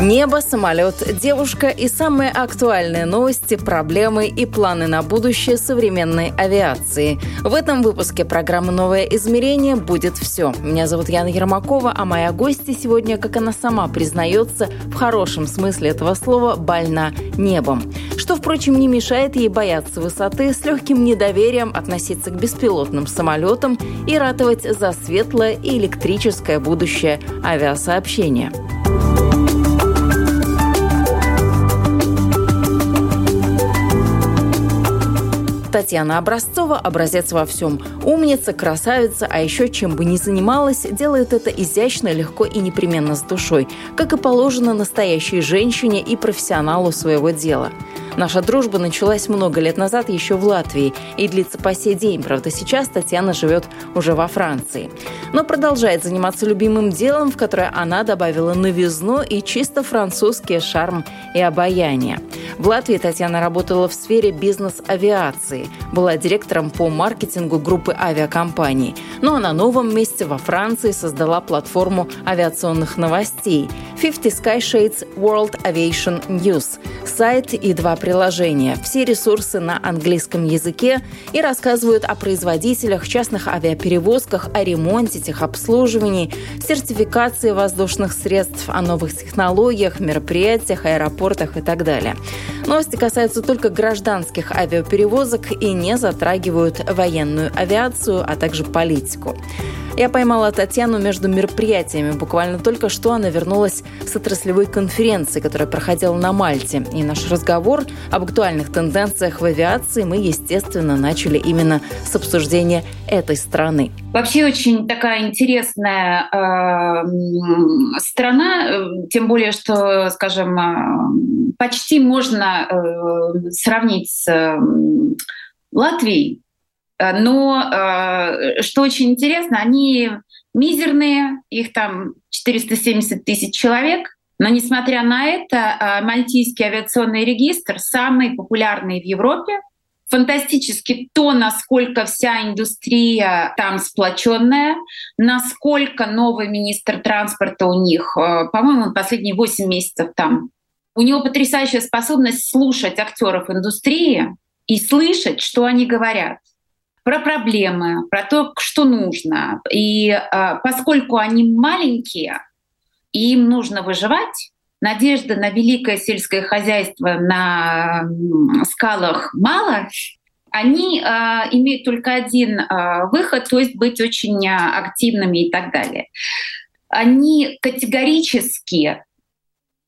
Небо, самолет, девушка и самые актуальные новости, проблемы и планы на будущее современной авиации. В этом выпуске программы «Новое измерение» будет все. Меня зовут Яна Ермакова, а моя гостья сегодня, как она сама признается, в хорошем смысле этого слова, больна небом. Что, впрочем, не мешает ей бояться высоты, с легким недоверием относиться к беспилотным самолетам и ратовать за светлое и электрическое будущее авиасообщения. Татьяна Образцова – образец во всем. Умница, красавица, а еще чем бы ни занималась, делает это изящно, легко и непременно с душой, как и положено настоящей женщине и профессионалу своего дела. Наша дружба началась много лет назад еще в Латвии и длится по сей день. Правда, сейчас Татьяна живет уже во Франции. Но продолжает заниматься любимым делом, в которое она добавила новизну и чисто французский шарм и обаяние. В Латвии Татьяна работала в сфере бизнес-авиации, была директором по маркетингу группы авиакомпаний. Ну а на новом месте во Франции создала платформу авиационных новостей 50 Sky Shades World Aviation News, сайт и два приложения. Все ресурсы на английском языке и рассказывают о производителях, частных авиаперевозках, о ремонте, техобслуживании, сертификации воздушных средств, о новых технологиях, мероприятиях, аэропортах и так далее. Новости касаются только гражданских авиаперевозок и не затрагивают военную авиацию, а также политику. Я поймала Татьяну между мероприятиями. Буквально только что она вернулась с отраслевой конференции, которая проходила на Мальте. И наш разговор об актуальных тенденциях в авиации мы, естественно, начали именно с обсуждения этой страны. Вообще очень такая интересная э, страна, тем более, что, скажем, э, почти можно э, сравнить с э, Латвией, но э, что очень интересно, они мизерные, их там 470 тысяч человек, но несмотря на это, э, Мальтийский авиационный регистр самый популярный в Европе. Фантастически то, насколько вся индустрия там сплоченная, насколько новый министр транспорта у них, по-моему, последние 8 месяцев там. У него потрясающая способность слушать актеров индустрии и слышать, что они говорят про проблемы, про то, что нужно. И э, поскольку они маленькие, и им нужно выживать, надежды на великое сельское хозяйство на скалах мало, они э, имеют только один э, выход, то есть быть очень активными и так далее. Они категорически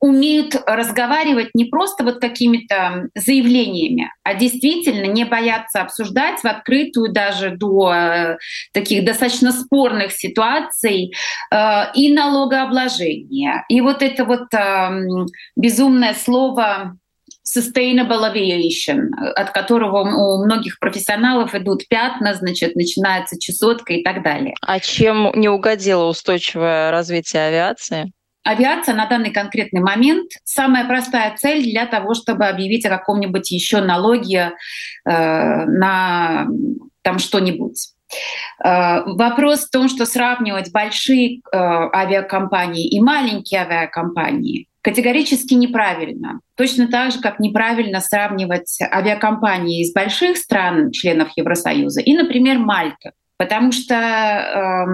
умеют разговаривать не просто вот какими-то заявлениями, а действительно не бояться обсуждать в открытую даже до э, таких достаточно спорных ситуаций э, и налогообложение. И вот это вот э, безумное слово sustainable aviation, от которого у многих профессионалов идут пятна, значит, начинается чесотка и так далее. А чем не угодило устойчивое развитие авиации? Авиация на данный конкретный момент самая простая цель для того, чтобы объявить о каком-нибудь еще налоге э, на там что-нибудь. Э, вопрос в том, что сравнивать большие э, авиакомпании и маленькие авиакомпании категорически неправильно. Точно так же, как неправильно сравнивать авиакомпании из больших стран, членов Евросоюза, и, например, Мальта потому что э,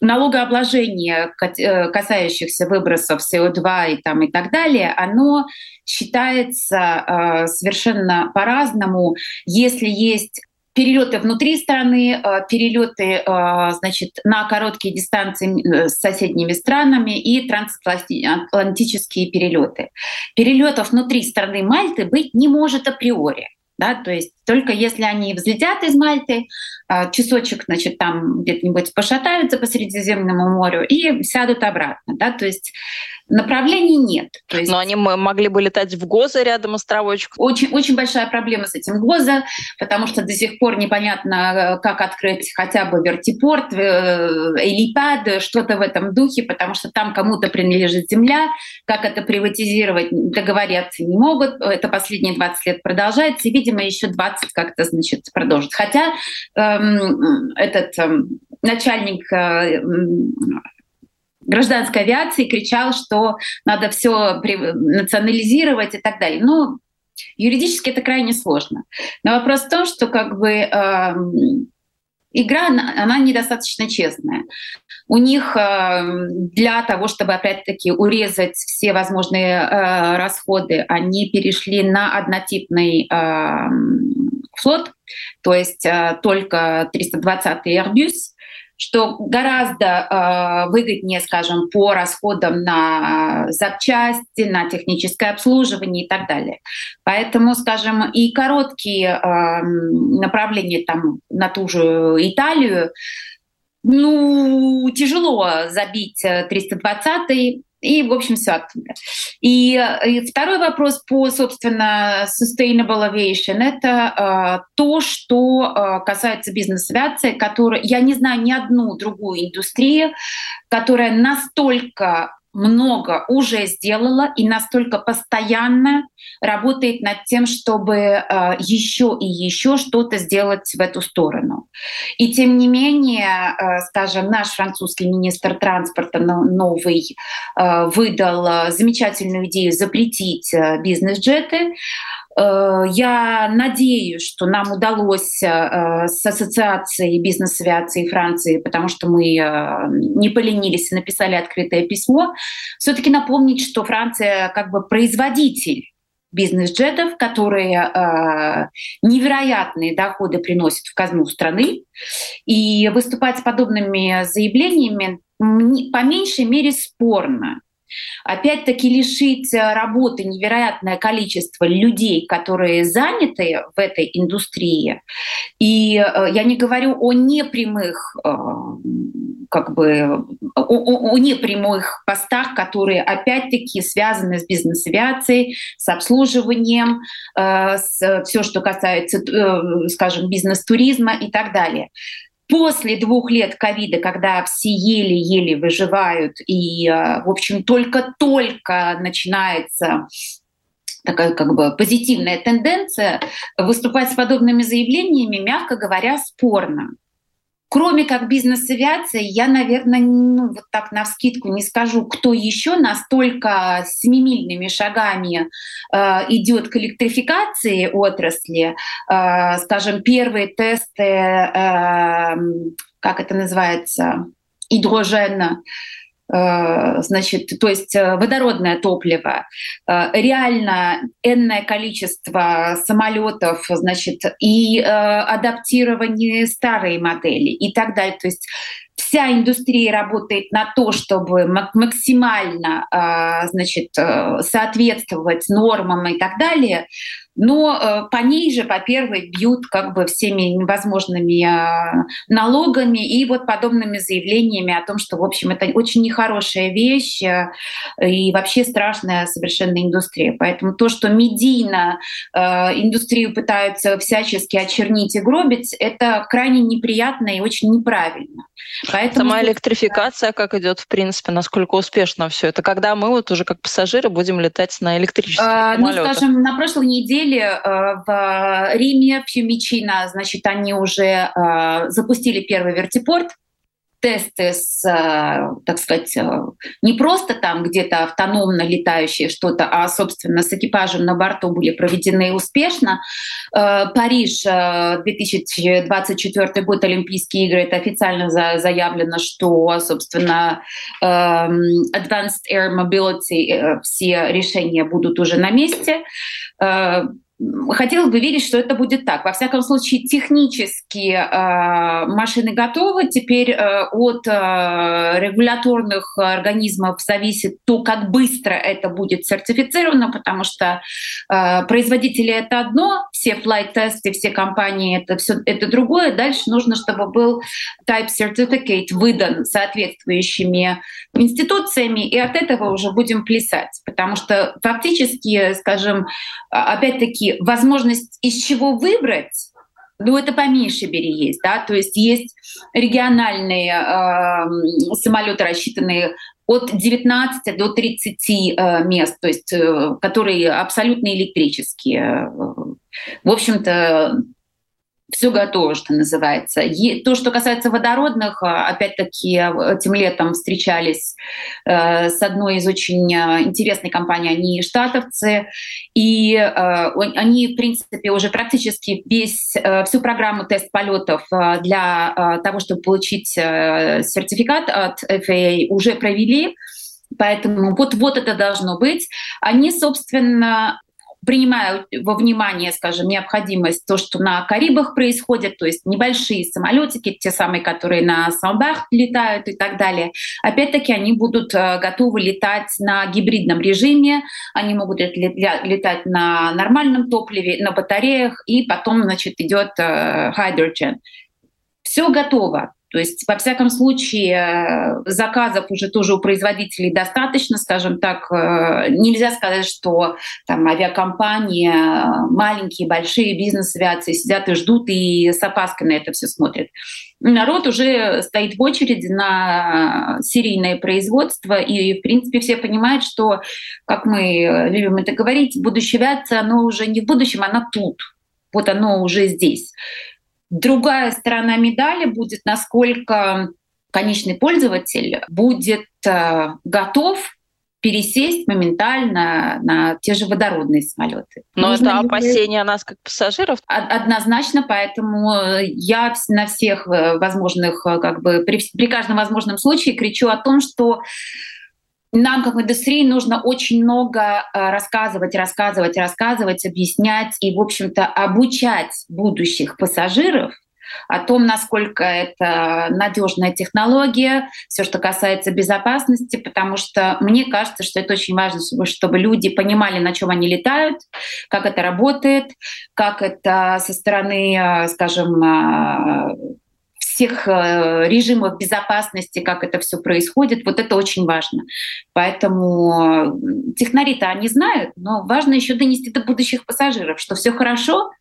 налогообложение, э, касающихся выбросов СО2 и, там, и так далее, оно считается э, совершенно по-разному. Если есть перелеты внутри страны, э, перелеты э, значит, на короткие дистанции с соседними странами и трансатлантические перелеты. Перелетов внутри страны Мальты быть не может априори. Да, то есть Только если они взлетят из Мальты, а, часочек, значит, там где-нибудь пошатаются по Средиземному морю и сядут обратно, да, то есть направлений нет. То есть... Но они могли бы летать в ГОЗа рядом островочек. Очень, очень большая проблема с этим ГОЗа, потому что до сих пор непонятно, как открыть хотя бы вертипорт, элипад, что-то в этом духе, потому что там кому-то принадлежит земля, как это приватизировать, договориться не могут. Это последние 20 лет продолжается, и, видимо, еще 20 как-то, значит, продолжит. Хотя эм, этот эм, начальник э, гражданской авиации кричал, что надо все национализировать и так далее. Ну, юридически это крайне сложно. Но вопрос в том, что как бы э, игра, она, недостаточно честная. У них э, для того, чтобы опять-таки урезать все возможные э, расходы, они перешли на однотипный э, флот, то есть только 320-й Airbus, что гораздо э, выгоднее, скажем, по расходам на запчасти, на техническое обслуживание и так далее. Поэтому, скажем, и короткие э, направления там, на ту же Италию, ну, тяжело забить 320-й, и, в общем, все оттуда. И, и второй вопрос по, собственно, sustainable aviation — это э, то, что э, касается бизнес-авиации, которая, я не знаю ни одну другую индустрию, которая настолько много уже сделала и настолько постоянно работает над тем, чтобы э, еще и еще что-то сделать в эту сторону. И тем не менее, э, скажем, наш французский министр транспорта новый э, выдал замечательную идею запретить э, бизнес-джеты. Э, я надеюсь, что нам удалось э, с Ассоциацией бизнес-авиации Франции, потому что мы э, не поленились и написали открытое письмо, все-таки напомнить, что Франция как бы производитель бизнес-джетов, которые э, невероятные доходы приносят в казну страны. И выступать с подобными заявлениями по меньшей мере спорно. Опять-таки лишить э, работы невероятное количество людей, которые заняты в этой индустрии. И э, я не говорю о непрямых э, как бы о, о, о непрямых постах, которые опять-таки связаны с бизнес-авиацией, с обслуживанием, с все, что касается, скажем, бизнес-туризма и так далее после двух лет ковида, когда все еле-еле выживают, и, э, в общем, только-только начинается такая как бы позитивная тенденция, выступать с подобными заявлениями, мягко говоря, спорно. Кроме как бизнес-авиация, я, наверное, ну, вот так на вскидку не скажу, кто еще настолько семимильными шагами э, идет к электрификации отрасли. Э, скажем, первые тесты, э, как это называется, гидрожена, значит, то есть э, водородное топливо, э, реально энное количество самолетов, значит, и адаптирование старой модели и так далее. То есть вся индустрия работает на то, чтобы максимально, значит, соответствовать нормам и так далее но э, по ней же, по первой, бьют как бы всеми возможными а, налогами и вот подобными заявлениями о том, что, в общем, это очень нехорошая вещь э, и вообще страшная совершенно индустрия. Поэтому то, что медийно э, индустрию пытаются всячески очернить и гробить, это крайне неприятно и очень неправильно. Поэтому... Сама электрификация как идет, в принципе, насколько успешно все это? Когда мы вот уже как пассажиры будем летать на электрических а, самолетах? Ну, скажем, на прошлой неделе э, в Риме, в Фьюмичино, значит, они уже э, запустили первый вертипорт, тесты с, э, так сказать, э, не просто там где-то автономно летающие что-то, а, собственно, с экипажем на борту были проведены успешно. Э, Париж, 2024 год, Олимпийские игры, это официально заявлено, что, собственно, Advanced Air Mobility, все решения будут уже на месте. Хотелось бы верить, что это будет так. Во всяком случае, технически э, машины готовы. Теперь э, от э, регуляторных организмов зависит то, как быстро это будет сертифицировано, потому что э, производители это одно, все flight тесты, все компании это все это другое. Дальше нужно, чтобы был type certificate выдан соответствующими институциями, и от этого уже будем плясать, потому что фактически, скажем, опять-таки возможность из чего выбрать, ну, это по бери есть, да, то есть есть региональные э, самолеты, рассчитанные от 19 до 30 э, мест, то есть э, которые абсолютно электрические. В общем-то, все готово, что называется. И то, что касается водородных, а, опять-таки, этим летом встречались э, с одной из очень э, интересной компаний, они штатовцы, и э, они, в принципе, уже практически весь, э, всю программу тест полетов э, для э, того, чтобы получить э, сертификат от FAA, уже провели. Поэтому вот, вот это должно быть. Они, собственно, принимаю во внимание, скажем, необходимость то, что на Карибах происходит, то есть небольшие самолетики, те самые, которые на Самбах летают и так далее, опять-таки они будут э, готовы летать на гибридном режиме, они могут летать на нормальном топливе, на батареях, и потом, значит, идет э, hydrogen. Все готово. То есть, во всяком случае, заказов уже тоже у производителей достаточно, скажем так. Э, нельзя сказать, что там авиакомпании, маленькие, большие бизнес-авиации сидят и ждут и с опаской на это все смотрят. Народ уже стоит в очереди на серийное производство, и, в принципе, все понимают, что, как мы любим это говорить, будущее авиации, оно уже не в будущем, оно тут. Вот оно уже здесь. Другая сторона медали будет, насколько конечный пользователь будет э, готов пересесть моментально на те же водородные самолеты. Но Нужно это опасение нас как пассажиров? Однозначно, поэтому я на всех э, возможных, э, как бы при, при каждом возможном случае кричу о том, что нам, как индустрии, нужно очень много э, рассказывать, рассказывать, рассказывать, объяснять и, в общем-то, обучать будущих пассажиров о том, насколько это надежная технология, все, что касается безопасности, потому что мне кажется, что это очень важно, чтобы люди понимали, на чем они летают, как это работает, как это со стороны, э, скажем, э, всех э, режимов безопасности, как это все происходит, вот это очень важно. Поэтому технари-то они знают, но важно еще донести до будущих пассажиров, что все хорошо,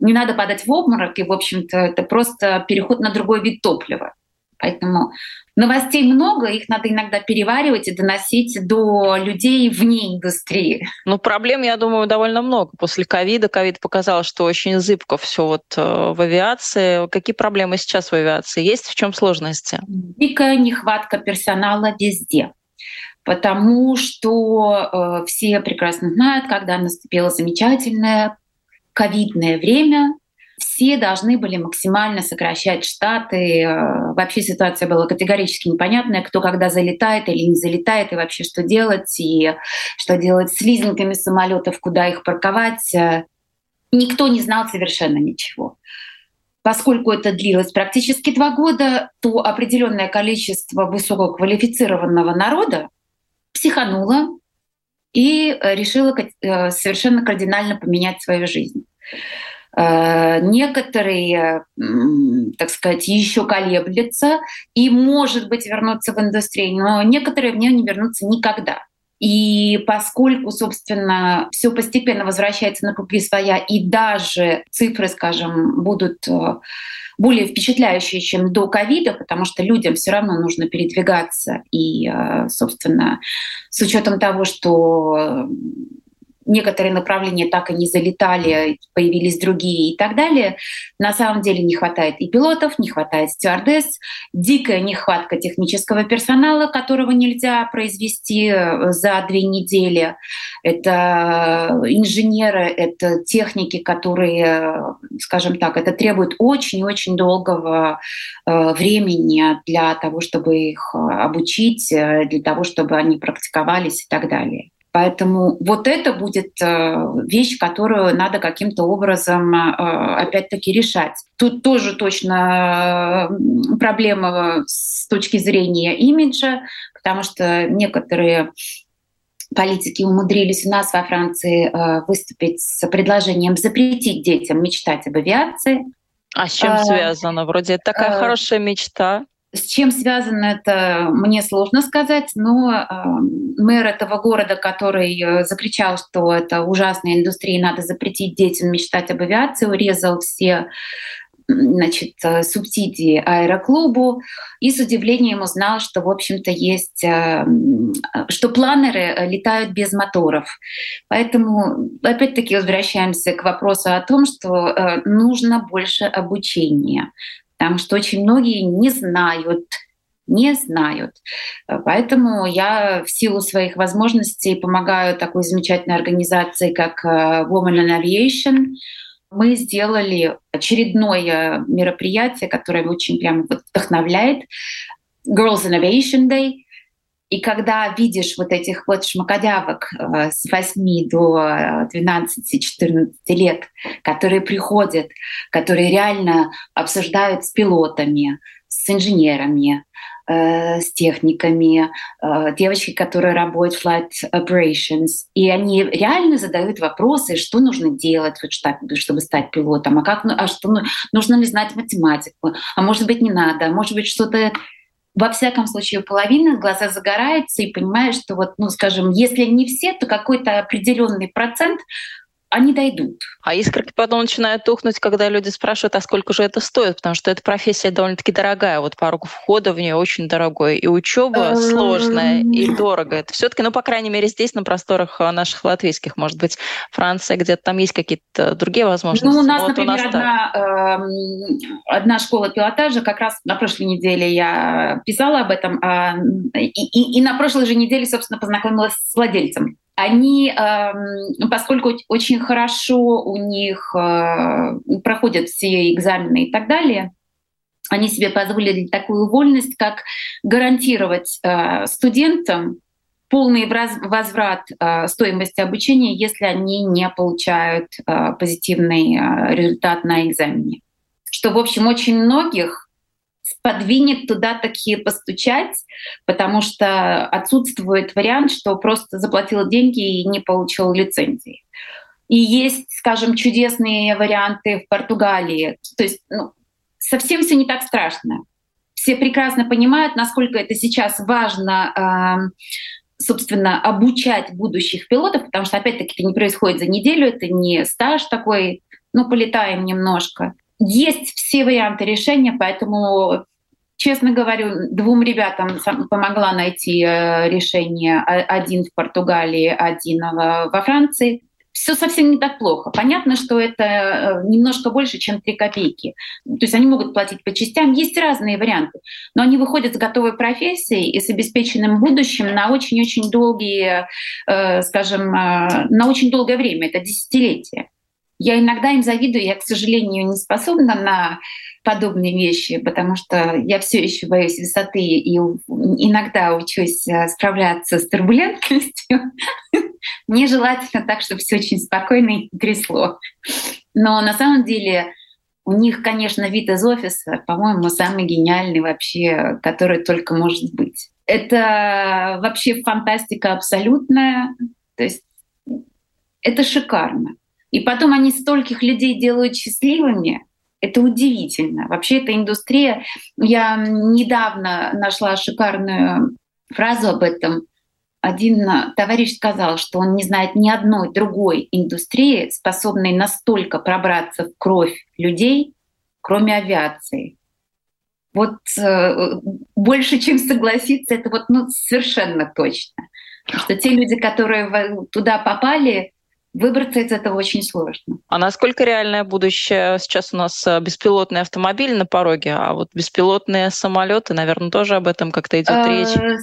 не надо падать в обморок, и, в общем-то, это просто переход на другой вид топлива. Поэтому новостей много, их надо иногда переваривать и доносить до людей вне индустрии. Ну, проблем, я думаю, довольно много. После ковида ковид показал, что очень зыбко все вот э, в авиации. Какие проблемы сейчас в авиации? Есть в чем сложности? Дикая нехватка персонала везде потому что э, все прекрасно знают, когда наступило замечательное ковидное время, все должны были максимально сокращать штаты. Э, вообще ситуация была категорически непонятная, кто когда залетает или не залетает, и вообще что делать, и что делать с лизинками самолетов, куда их парковать. Э, никто не знал совершенно ничего. Поскольку это длилось практически два года, то определенное количество высококвалифицированного народа психануло и решило э, совершенно кардинально поменять свою жизнь. Э, некоторые, так сказать, еще колеблются и, может быть, вернуться в индустрию, но некоторые в нее не вернутся никогда. И поскольку, собственно, все постепенно возвращается на круги своя, и даже цифры, скажем, будут э, более впечатляющие, чем до ковида, потому что людям все равно нужно передвигаться. И, э, собственно, с учетом того, что некоторые направления так и не залетали, появились другие и так далее. На самом деле не хватает и пилотов, не хватает стюардесс, дикая нехватка технического персонала, которого нельзя произвести э, за две недели. Это инженеры, это техники, которые, скажем так, это требует очень-очень долгого э, времени для того, чтобы их обучить, э, для того, чтобы они практиковались и так далее. Поэтому вот это будет э, вещь, которую надо каким-то образом э, опять-таки решать. Тут тоже точно э, проблема с точки зрения имиджа, потому что некоторые политики умудрились у нас во Франции выступить с предложением запретить детям мечтать об авиации. А с чем связано? Вроде это такая хорошая мечта. С чем связано это, мне сложно сказать, но э, мэр этого города, который э, закричал, что это ужасная индустрия, надо запретить детям мечтать об авиации, урезал все значит, э, субсидии аэроклубу и с удивлением узнал, что, в общем-то, есть, э, что планеры летают без моторов. Поэтому, опять-таки, возвращаемся к вопросу о том, что нужно больше обучения потому что очень многие не знают, не знают. Поэтому я в силу своих возможностей помогаю такой замечательной организации, как э, Women in Aviation. Мы сделали очередное мероприятие, которое очень прямо вдохновляет. Girls Innovation Day. И когда видишь вот этих вот шмакодявок э, с 8 до 12-14 лет, которые приходят, которые реально обсуждают с пилотами, с инженерами, э, с техниками, э, девочки, которые работают в flight operations, и они реально задают вопросы, что нужно делать, чтобы стать пилотом, а как, а что нужно ли знать математику, а может быть не надо, а может быть что-то во всяком случае, у половины глаза загораются и понимаешь, что вот, ну, скажем, если не все, то какой-то определенный процент они дойдут. А искорки потом начинают тухнуть, когда люди спрашивают, а сколько же это стоит, потому что эта профессия довольно-таки дорогая, вот порог входа в нее очень дорогой, и учеба сложная, и дорого. Это все-таки, ну, по крайней мере, здесь, на просторах а, наших латвийских, может быть, Франция, где-то там есть какие-то другие возможности. Ну, у нас, вот например, у нас одна, э, одна школа пилотажа, как раз на прошлой неделе я писала об этом, э, и, и, и на прошлой же неделе, собственно, познакомилась с владельцем они, эм, поскольку очень хорошо у них э, проходят все экзамены и так далее, они себе позволили такую вольность, как гарантировать э, студентам полный возврат э, стоимости обучения, если они не получают позитивный результат на экзамене. Что, в общем, очень многих подвинет туда такие постучать, потому что отсутствует вариант, что просто заплатил деньги и не получил лицензии. И есть, скажем, чудесные варианты в Португалии. То есть ну, совсем все не так страшно. Все прекрасно понимают, насколько это сейчас важно собственно, обучать будущих пилотов, потому что, опять-таки, это не происходит за неделю, это не стаж такой, ну, полетаем немножко. Есть все варианты решения, поэтому Честно говорю, двум ребятам помогла найти э, решение. Один в Португалии, один во Франции. Все совсем не так плохо. Понятно, что это э, немножко больше, чем 3 копейки. То есть они могут платить по частям. Есть разные варианты. Но они выходят с готовой профессией и с обеспеченным будущим на очень-очень долгие, э, скажем, на очень долгое время. Это десятилетия. Я иногда им завидую, я, к сожалению, не способна на подобные вещи, потому что я все еще боюсь высоты и иногда учусь э, справляться с турбулентностью. Мне желательно так, чтобы все очень спокойно и трясло. Но на самом деле у них, конечно, вид из офиса, по-моему, самый гениальный вообще, который только может быть. Это вообще фантастика абсолютная. То есть это шикарно. И потом они стольких людей делают счастливыми. Это удивительно. Вообще эта индустрия... Я недавно нашла шикарную фразу об этом. Один товарищ сказал, что он не знает ни одной другой индустрии, способной настолько пробраться в кровь людей, кроме авиации. Вот э, больше, чем согласиться, это вот ну, совершенно точно. Что те люди, которые туда попали, Выбраться из этого очень сложно. А насколько реальное будущее? Сейчас у нас э, беспилотные автомобили на пороге, а вот беспилотные самолеты, наверное, тоже об этом как-то идет э, речь.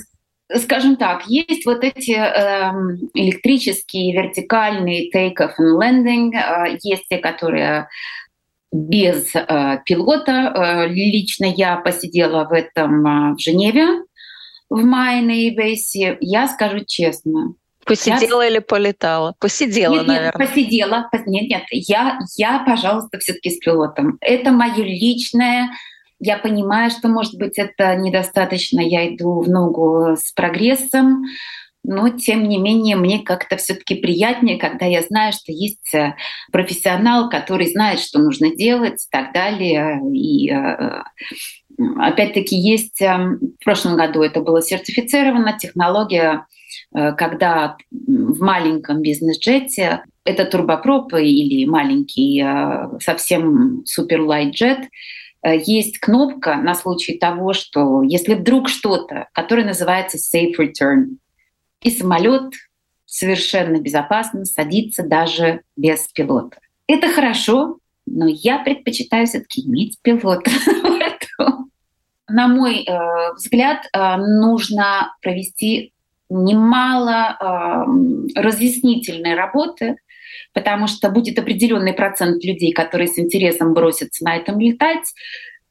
Скажем так, есть вот эти э, электрические вертикальные take-off and landing, э, есть те, которые без э, пилота. Э, лично я посидела в этом э, в Женеве в мае на Эйбейсе. Я скажу честно, Посидела я... или полетала? Посидела, нет, наверное. Нет, посидела. Нет, нет, я, я пожалуйста, все таки с пилотом. Это мое личное я понимаю, что, может быть, это недостаточно, я иду в ногу с прогрессом, но, тем не менее, мне как-то все таки приятнее, когда я знаю, что есть э, профессионал, который знает, что нужно делать и так далее. И э, опять-таки есть... Э, в прошлом году это было сертифицировано, технология когда в маленьком бизнес-джете это турбопроп или маленький совсем супер лайт джет есть кнопка на случай того, что если вдруг что-то, которое называется safe return, и самолет совершенно безопасно садится даже без пилота. Это хорошо, но я предпочитаю все-таки иметь пилота. На мой э, взгляд, э, нужно провести немало э, разъяснительной работы, потому что будет определенный процент людей, которые с интересом бросятся на этом летать,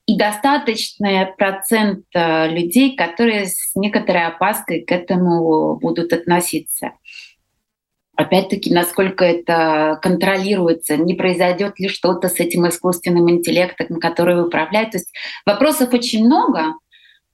и достаточный процент людей, которые с некоторой опаской к этому будут относиться. Опять-таки, насколько это контролируется, не произойдет ли что-то с этим искусственным интеллектом, который управляет. То есть вопросов очень много.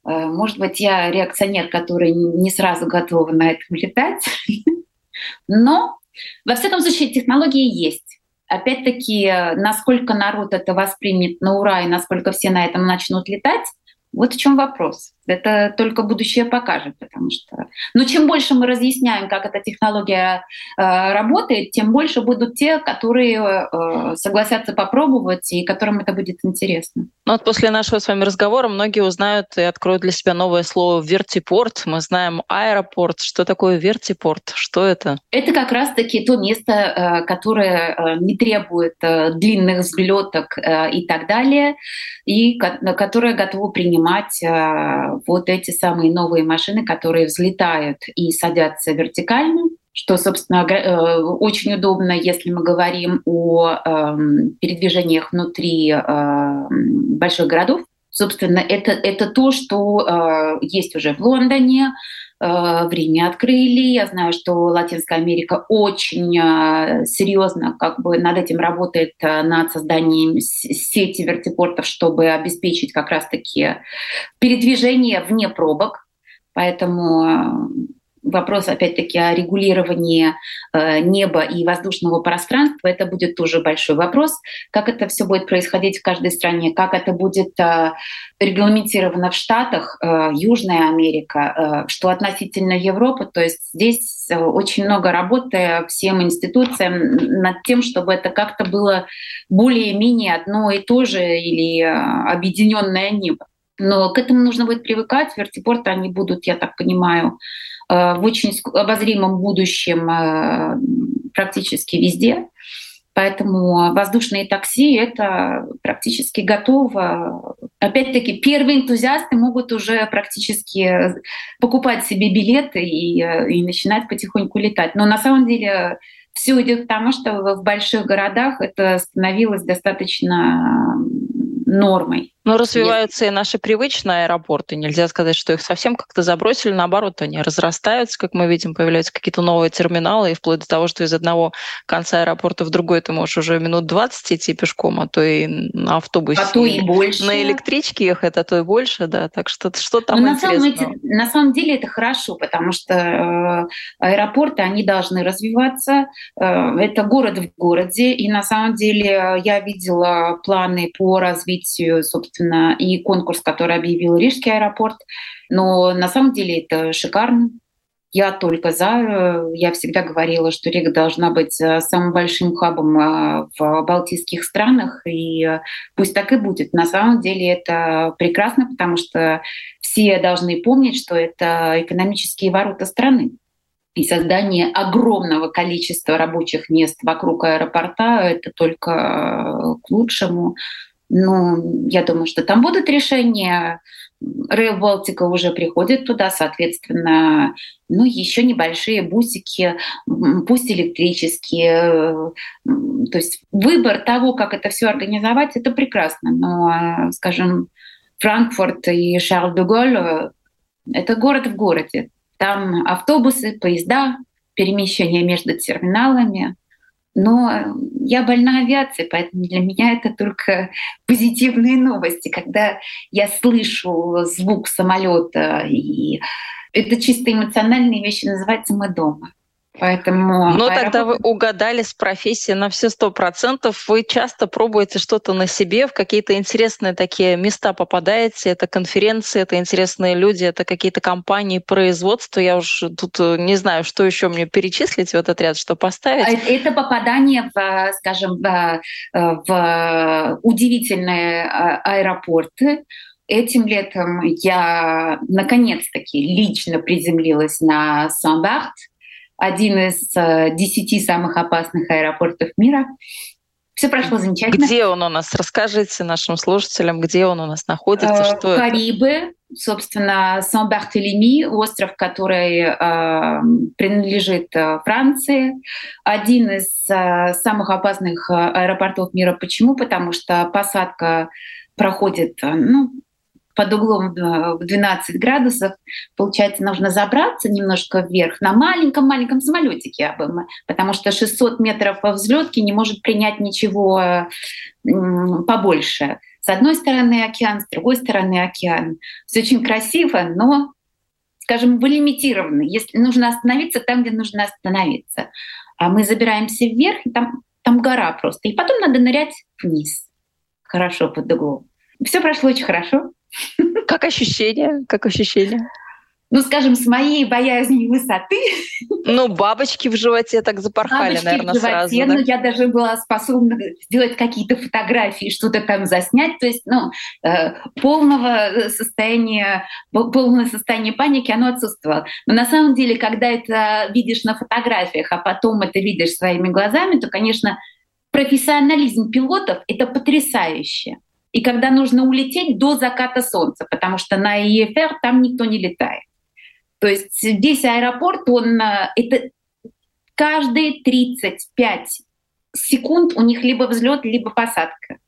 Э, может быть, я реакционер, который не сразу готов на этом летать. Но, во всяком случае, технологии есть. Опять-таки, насколько народ это воспримет на ура и насколько все на этом начнут летать, вот в чем вопрос. Это только будущее покажет, потому что... Но чем больше мы разъясняем, как эта технология э, работает, тем больше будут те, которые э, согласятся попробовать и которым это будет интересно. Ну вот после нашего с вами разговора многие узнают и откроют для себя новое слово «вертипорт». Мы знаем аэропорт. Что такое вертипорт? Что это? Это как раз-таки то место, э, которое э, не требует э, длинных взлеток и так далее, и которое готово принимать вот эти самые новые машины, которые взлетают и садятся вертикально, что, собственно, э, очень удобно, если мы говорим о эм, передвижениях внутри э, больших городов. Собственно, это, это то, что э, есть уже в Лондоне, в Риме открыли. Я знаю, что Латинская Америка очень серьезно как бы над этим работает, над созданием сети вертипортов, чтобы обеспечить как раз-таки передвижение вне пробок. Поэтому вопрос, опять-таки, о регулировании э, неба и воздушного пространства, это будет тоже большой вопрос. Как это все будет происходить в каждой стране, как это будет э, регламентировано в Штатах, э, Южная Америка, что относительно Европы. То есть здесь очень много работы всем институциям над тем, чтобы это как-то было более-менее одно и то же или объединенное небо. Но к этому нужно будет привыкать. Вертипорты, они будут, я так понимаю, в очень обозримом будущем э, практически везде. Поэтому воздушные такси — это практически готово. Опять-таки, первые энтузиасты могут уже практически покупать себе билеты и, э, и начинать потихоньку летать. Но на самом деле все идет к тому, что в больших городах это становилось достаточно нормой. Но развиваются Нет. и наши привычные аэропорты. Нельзя сказать, что их совсем как-то забросили. Наоборот, они разрастаются, как мы видим, появляются какие-то новые терминалы, и вплоть до того, что из одного конца аэропорта в другой ты можешь уже минут 20 идти пешком, а то и на автобусе. А то и больше. На электричке ехать, а то и больше, да. Так что что там Но интересного? На самом, на самом деле это хорошо, потому что э, аэропорты, они должны развиваться. Э, это город в городе, и на самом деле я видела планы по развитию, собственно, собственно, и конкурс, который объявил Рижский аэропорт. Но на самом деле это шикарно. Я только за. Я всегда говорила, что Рига должна быть э, самым большим хабом э, в балтийских странах, и пусть так и будет. На самом деле это прекрасно, потому что все должны помнить, что это экономические ворота страны. И создание огромного количества рабочих мест вокруг аэропорта — это только э, к лучшему. Ну, я думаю, что там будут решения. Rail Балтика уже приходит туда, соответственно, ну, еще небольшие бусики, пусть электрические. То есть выбор того, как это все организовать, это прекрасно. Но, скажем, Франкфурт и Шарль де это город в городе. Там автобусы, поезда, перемещения между терминалами. Но я больна авиацией, поэтому для меня это только позитивные новости, когда я слышу звук самолета, и это чисто эмоциональные вещи, называется «Мы дома». Поэтому Но аэропорт... тогда вы угадали с профессией на все сто процентов. Вы часто пробуете что-то на себе, в какие-то интересные такие места попадаете. Это конференции, это интересные люди, это какие-то компании, производства. Я уже тут э, не знаю, что еще мне перечислить в этот ряд, что поставить. А это попадание в, скажем, в, в удивительные а, аэропорты. Этим летом я наконец-таки лично приземлилась на Сан-Барт, один из э, десяти самых опасных аэропортов мира. Все прошло замечательно. Где он у нас? Расскажите нашим слушателям, где он у нас находится, э, что Карибы, это? собственно, Сан-Бартелеми, остров, который э, принадлежит э, Франции, один из э, самых опасных аэропортов мира. Почему? Потому что посадка проходит ну, под углом в 12 градусов. Получается, нужно забраться немножко вверх на маленьком-маленьком самолетике, потому что 600 метров по взлетке не может принять ничего побольше. С одной стороны океан, с другой стороны океан. Все очень красиво, но, скажем, вы лимитированы. Если нужно остановиться там, где нужно остановиться. А мы забираемся вверх, и там, там гора просто. И потом надо нырять вниз. Хорошо под углом. Все прошло очень хорошо. Как ощущение? Как ощущение? ну, скажем, с моей боязнью высоты. Ну, бабочки в животе так запорхали, бабочки наверное, в животе, сразу. Да? Ну, я даже была способна сделать какие-то фотографии, что-то там заснять. То есть, ну, э, полного состояния, полное состояние паники, оно отсутствовало. Но на самом деле, когда это видишь на фотографиях, а потом это видишь своими глазами, то, конечно, профессионализм пилотов — это потрясающе и когда нужно улететь до заката солнца, потому что на ИФР там никто не летает. То есть весь аэропорт, он э, это каждые 35 секунд у них либо взлет, либо посадка.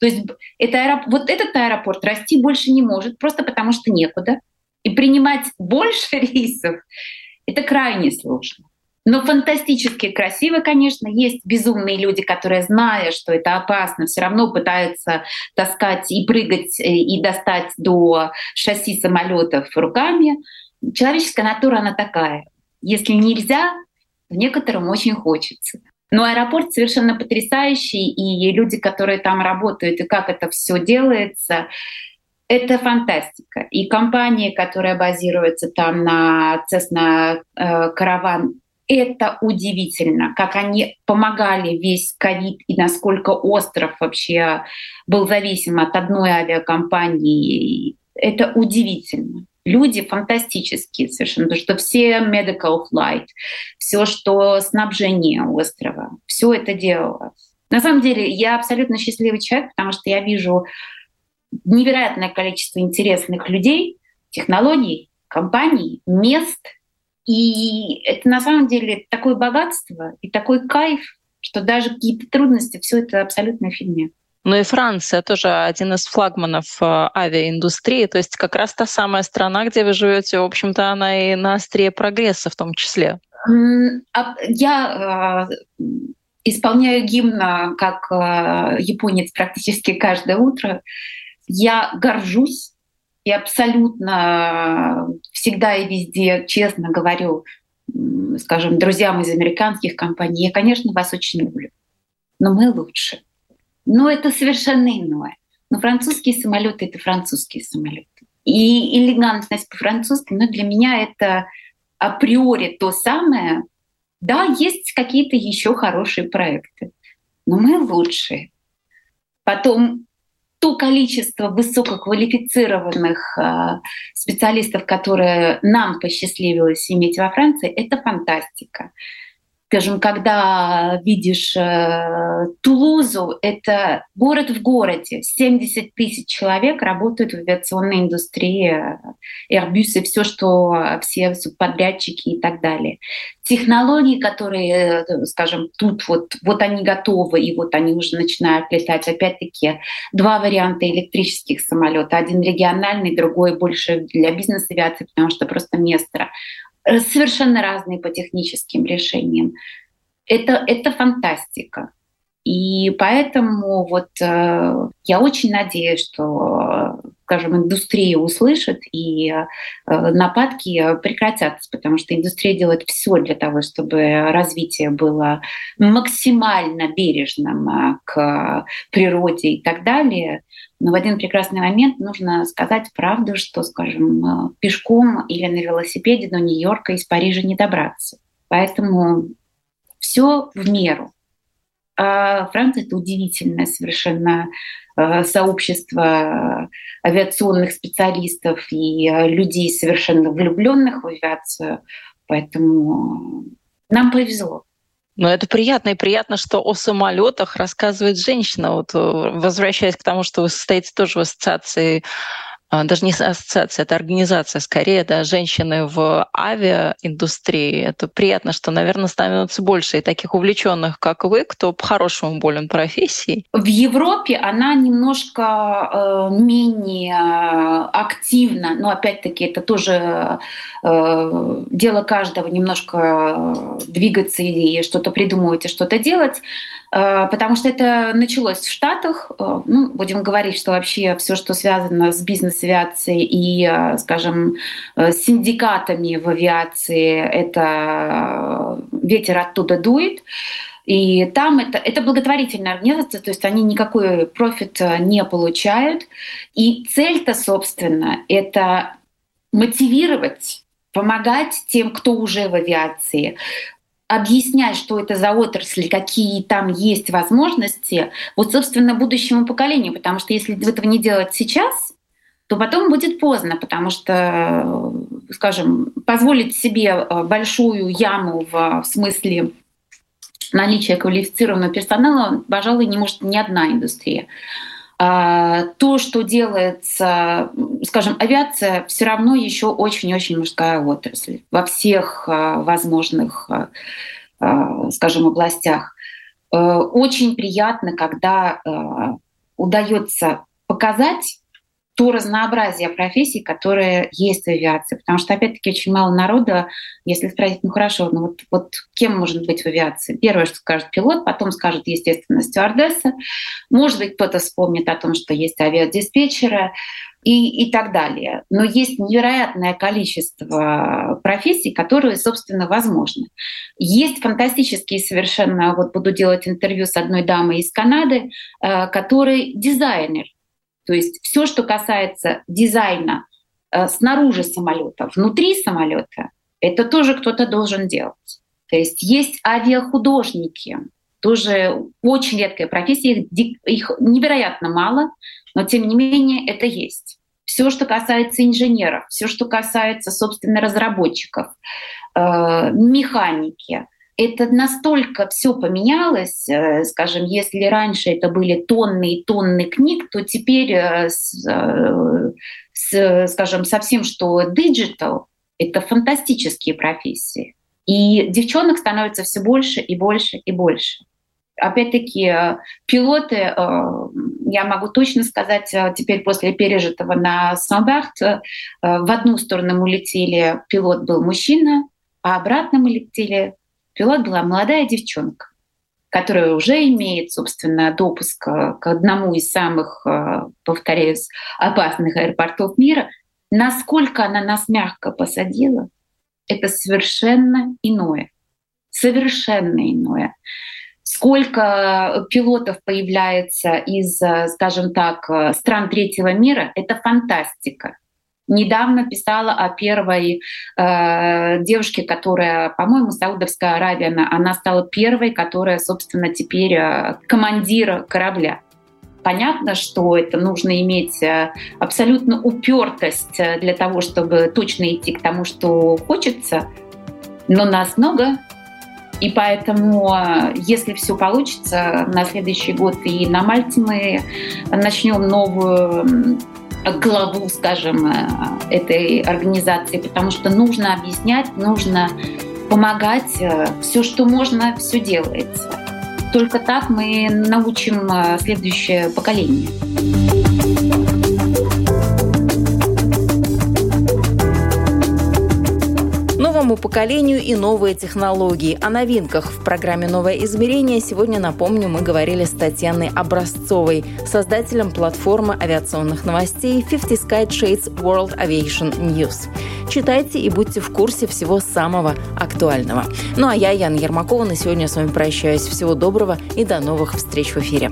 То есть это аэроп... вот этот аэропорт расти больше не может, просто потому что некуда. И принимать больше рейсов — это крайне сложно. Но фантастически красиво, конечно. Есть безумные люди, которые, зная, что это опасно, все равно пытаются таскать и прыгать, э, и достать до шасси самолетов руками. Человеческая натура, она такая. Если нельзя, то некоторым очень хочется. Но аэропорт совершенно потрясающий, и люди, которые там работают, и как это все делается, это фантастика. И компания, которая базируется там на Cessna Caravan, это удивительно, как они помогали весь ковид и насколько остров вообще был зависим от одной авиакомпании. Это удивительно. Люди фантастические совершенно, потому что все medical flight, все, что снабжение острова, все это делалось. На самом деле я абсолютно счастливый человек, потому что я вижу невероятное количество интересных людей, технологий, компаний, мест — и это на самом деле такое богатство и такой кайф, что даже какие-то трудности, все это абсолютно фигня. Ну и Франция тоже один из флагманов э, авиаиндустрии, то есть как раз та самая страна, где вы живете, в общем-то, она и на острие прогресса в том числе. А я э, исполняю гимн как японец практически каждое утро. Я горжусь и абсолютно всегда и везде честно говорю, скажем, друзьям из американских компаний, я, конечно, вас очень люблю, но мы лучше. Но это совершенно иное. Но французские самолеты это французские самолеты. И элегантность по-французски, но для меня это априори то самое. Да, есть какие-то еще хорошие проекты, но мы лучшие. Потом то количество высококвалифицированных э, специалистов, которые нам посчастливилось иметь во Франции, это фантастика скажем, когда видишь э, Тулузу, это город в городе, 70 тысяч человек работают в авиационной индустрии, Airbus и все, что все подрядчики и так далее. Технологии, которые, э, скажем, тут вот, вот они готовы, и вот они уже начинают летать. Опять-таки, два варианта электрических самолетов. Один региональный, другой больше для бизнес-авиации, потому что просто место совершенно разные по техническим решениям. Это, это фантастика. И поэтому вот э, я очень надеюсь, что, скажем, индустрия услышит и э, нападки прекратятся, потому что индустрия делает все для того, чтобы развитие было максимально бережным э, к природе и так далее. Но в один прекрасный момент нужно сказать правду, что, скажем, э, пешком или на велосипеде до Нью-Йорка из Парижа не добраться. Поэтому все в меру. А Франция — это удивительное совершенно сообщество авиационных специалистов и э, людей, совершенно влюбленных в авиацию. Поэтому нам повезло. Но это приятно, и приятно, что о самолетах рассказывает женщина. Вот э, возвращаясь к тому, что вы состоите тоже в ассоциации даже не ассоциация, это организация скорее, да, женщины в авиаиндустрии. Это приятно, что, наверное, становится больше и таких увлеченных, как вы, кто по-хорошему болен профессией. В Европе она немножко э, менее активна, но опять-таки это тоже э, дело каждого немножко двигаться и что-то придумывать и что-то делать. Э, потому что это началось в Штатах. Э, ну, будем говорить, что вообще все, что связано с бизнес-авиацией и, э, скажем, с синдикатами в авиации, это ветер оттуда дует. И там это, это благотворительная организация, то есть они никакой профит не получают. И цель-то, собственно, это мотивировать помогать тем, кто уже в авиации, объяснять, что это за отрасль, какие там есть возможности, вот, собственно, будущему поколению. Потому что если этого не делать сейчас, то потом будет поздно, потому что, скажем, позволить себе э, большую яму в смысле наличия квалифицированного персонала, пожалуй, не может ни одна индустрия. А, то, что делается, скажем, авиация все равно еще очень-очень мужская отрасль во всех а, возможных, а, скажем, областях. Э, очень приятно, когда удается показать то разнообразие профессий, которые есть в авиации. Потому что, опять-таки, очень мало народа, если спросить, ну хорошо, ну вот, вот кем может быть в авиации? Первое, что скажет пилот, потом скажет, естественно, стюардесса. Может быть, кто-то вспомнит о том, что есть авиадиспетчеры и, и так далее. Но есть невероятное количество профессий, которые, собственно, возможны. Есть фантастические совершенно, вот буду делать интервью с одной дамой из Канады, э, который дизайнер, то есть все, что касается дизайна э, снаружи самолета, внутри самолета, это тоже кто-то должен делать. То есть есть авиахудожники, тоже очень редкая профессия, их, их невероятно мало, но тем не менее это есть. Все, что касается инженеров, все, что касается, собственно, разработчиков, э, механики, это настолько все поменялось, э, скажем, если раньше это были тонны и тонны книг, то теперь, э, с, э, с, скажем, совсем что digital, это фантастические профессии. И девчонок становится все больше и больше и больше. Опять-таки, пилоты, я могу точно сказать, теперь после пережитого на Самбахт, в одну сторону мы летели, пилот был мужчина, а обратно мы летели Пилот была молодая девчонка, которая уже имеет, собственно, допуск к одному из самых, э, повторяюсь, опасных аэропортов мира. Насколько она нас мягко посадила, это совершенно иное. Совершенно иное. Сколько пилотов появляется из, э, скажем так, э, стран третьего мира, это фантастика недавно писала о первой э, девушке, которая, по-моему, Саудовская Аравия, она, она стала первой, которая, собственно, теперь э, командир корабля. Понятно, что это нужно иметь э, абсолютно упертость для того, чтобы точно идти к тому, что хочется, но нас много, и поэтому, э, если все получится, на следующий год и на Мальте мы начнем новую главу, скажем, э, этой организации, потому что нужно объяснять, нужно помогать. Э, все, что можно, все делается. Только так мы научим следующее поколение. Новому поколению и новые технологии. О новинках в программе «Новое измерение» сегодня, напомню, мы говорили с Татьяной Образцовой, создателем платформы авиационных новостей 50 Sky Shades World Aviation News. Читайте и будьте в курсе всего самого актуального. Ну а я, Яна Ермакова, на сегодня с вами прощаюсь. Всего доброго и до новых встреч в эфире.